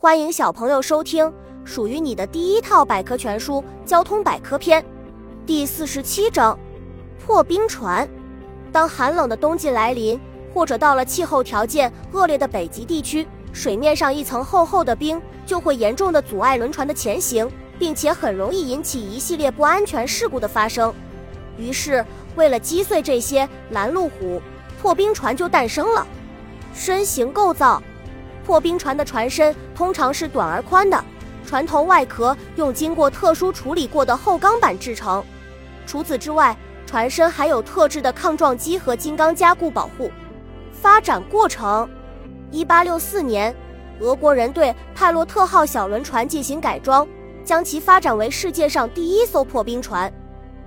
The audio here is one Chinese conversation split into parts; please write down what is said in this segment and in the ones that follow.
欢迎小朋友收听属于你的第一套百科全书《交通百科篇》第四十七章：破冰船。当寒冷的冬季来临，或者到了气候条件恶劣的北极地区，水面上一层厚厚的冰就会严重的阻碍轮船的前行，并且很容易引起一系列不安全事故的发生。于是，为了击碎这些拦路虎，破冰船就诞生了。身形构造。破冰船的船身通常是短而宽的，船头外壳用经过特殊处理过的厚钢板制成。除此之外，船身还有特制的抗撞击和金刚加固保护。发展过程：一八六四年，俄国人对派洛特号小轮船进行改装，将其发展为世界上第一艘破冰船。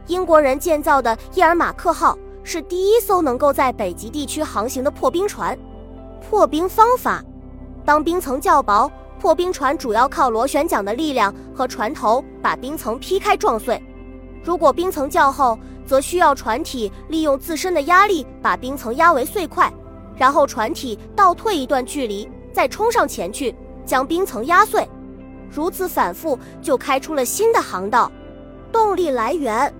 英国人建造的伊尔马克号是第一艘能够在北极地区航行的破冰船。破冰方法。当冰层较薄，破冰船主要靠螺旋桨的力量和船头把冰层劈开撞碎；如果冰层较厚，则需要船体利用自身的压力把冰层压为碎块，然后船体倒退一段距离，再冲上前去将冰层压碎。如此反复，就开出了新的航道。动力来源，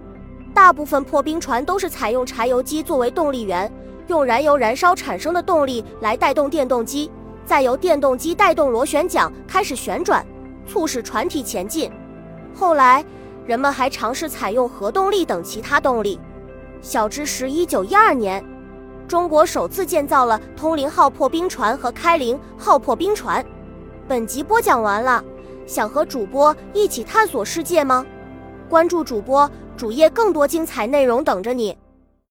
大部分破冰船都是采用柴油机作为动力源，用燃油燃烧产生的动力来带动电动机。再由电动机带动螺旋桨开始旋转，促使船体前进。后来，人们还尝试采用核动力等其他动力。小知识：一九一二年，中国首次建造了通灵号破冰船和开灵号破冰船。本集播讲完了，想和主播一起探索世界吗？关注主播主页，更多精彩内容等着你。